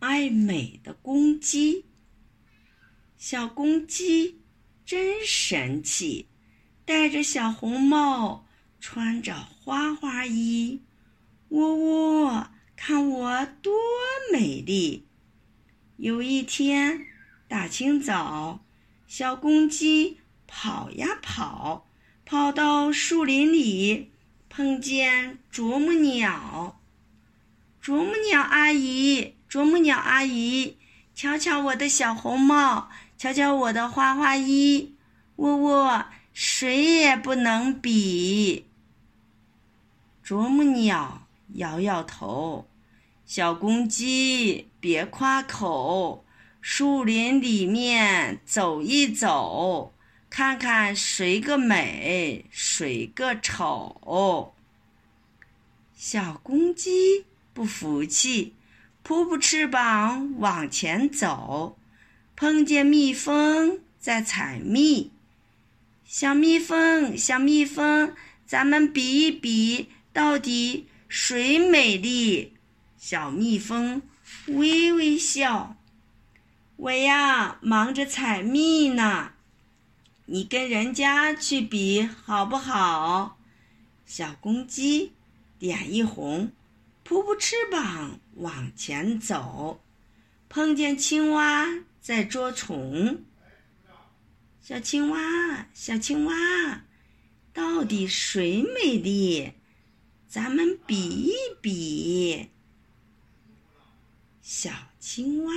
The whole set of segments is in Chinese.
爱美的公鸡。小公鸡真神气，戴着小红帽，穿着花花衣。喔喔，看我多美丽！有一天，大清早，小公鸡跑呀跑，跑到树林里，碰见啄木鸟。啄木鸟阿姨，啄木鸟阿姨，瞧瞧我的小红帽，瞧瞧我的花花衣，喔喔，谁也不能比。啄木鸟摇摇头。小公鸡，别夸口，树林里面走一走，看看谁个美，谁个丑。小公鸡不服气，扑扑翅膀往前走，碰见蜜蜂在采蜜。小蜜蜂，小蜜蜂，咱们比一比，到底谁美丽？小蜜蜂微微笑：“我呀，忙着采蜜呢。你跟人家去比好不好？”小公鸡脸一红，扑扑翅膀往前走，碰见青蛙在捉虫。小青蛙，小青蛙，到底谁美丽？咱们比一比。小青蛙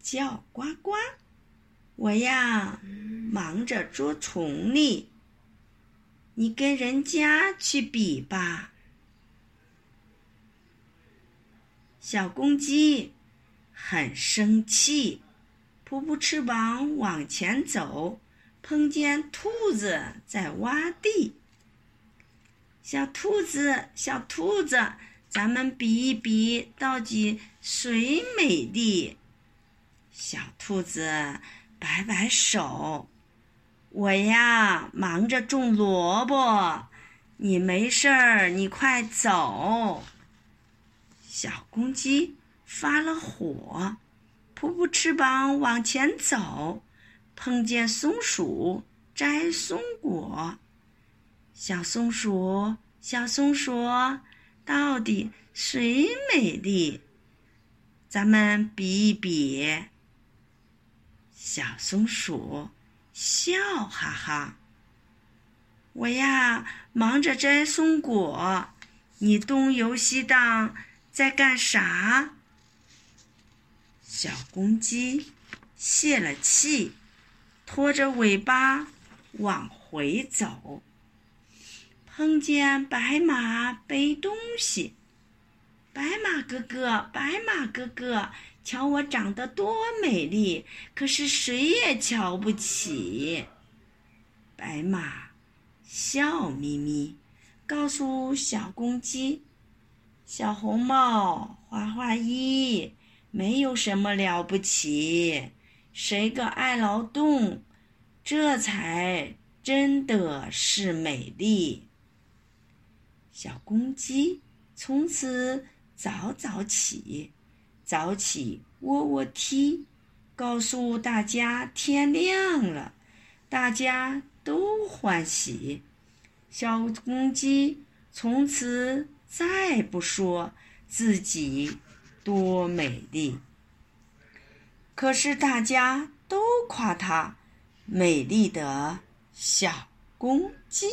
叫呱呱，我呀忙着捉虫呢。你跟人家去比吧。小公鸡很生气，扑扑翅膀往前走，碰见兔子在挖地。小兔子，小兔子。咱们比一比，到底谁美丽？小兔子摆摆手：“我呀，忙着种萝卜。你没事儿，你快走。”小公鸡发了火，扑扑翅膀往前走，碰见松鼠摘松果。小松鼠，小松鼠。到底谁美丽？咱们比一比。小松鼠笑哈哈：“我呀，忙着摘松果，你东游西荡在干啥？”小公鸡泄了气，拖着尾巴往回走。碰见白马背东西，白马哥哥，白马哥哥，瞧我长得多美丽，可是谁也瞧不起。白马笑眯眯，告诉小公鸡：“小红帽，花花衣，没有什么了不起，谁个爱劳动，这才真的是美丽。”小公鸡从此早早起，早起喔喔啼，告诉大家天亮了，大家都欢喜。小公鸡从此再不说自己多美丽，可是大家都夸它美丽的小公鸡。